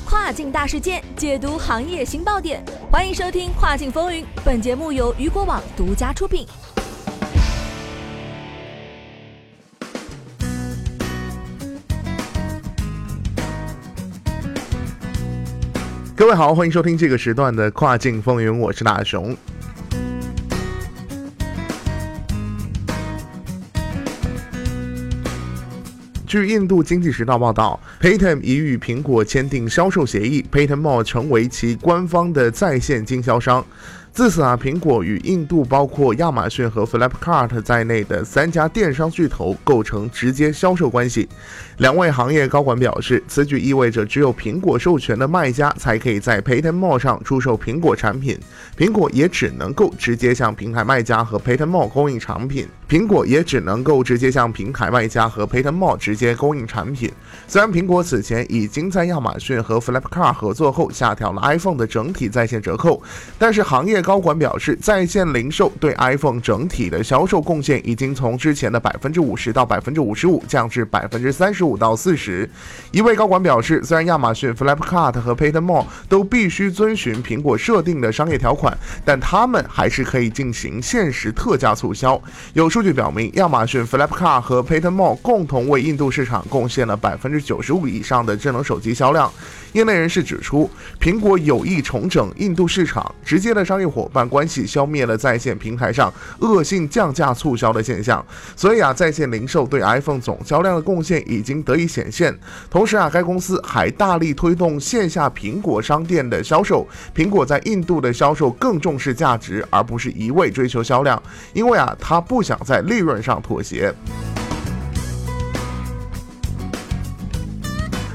跨境大事件，解读行业新爆点。欢迎收听《跨境风云》，本节目由雨果网独家出品。各位好，欢迎收听这个时段的《跨境风云》，我是大熊。据印度经济时报报道，Paytm 已与苹果签订销售协议，Paytm Mall 成为其官方的在线经销商。自此啊，苹果与印度包括亚马逊和 Flipkart 在内的三家电商巨头构成直接销售关系。两位行业高管表示，此举意味着只有苹果授权的卖家才可以在 Paytm Mall 上出售苹果产品，苹果也只能够直接向平台卖家和 Paytm Mall 供应产品。苹果也只能够直接向平台卖家和 Paytm Mall 直接供应产品。虽然苹果此前已经在亚马逊和 Flipkart 合作后下调了 iPhone 的整体在线折扣，但是行业高管表示，在线零售对 iPhone 整体的销售贡献已经从之前的百分之五十到百分之五十五降至百分之三十五到四十。一位高管表示，虽然亚马逊、Flipkart 和 Paytm Mall 都必须遵循苹果设定的商业条款，但他们还是可以进行限时特价促销。有数据表明，亚马逊、Flipkart 和 Paytm Mall 共同为印度市场贡献了百分之九十五以上的智能手机销量。业内人士指出，苹果有意重整印度市场，直接的商业伙伴关系消灭了在线平台上恶性降价促销的现象。所以啊，在线零售对 iPhone 总销量的贡献已经得以显现。同时啊，该公司还大力推动线下苹果商店的销售。苹果在印度的销售更重视价值，而不是一味追求销量，因为啊，它不想在利润上妥协。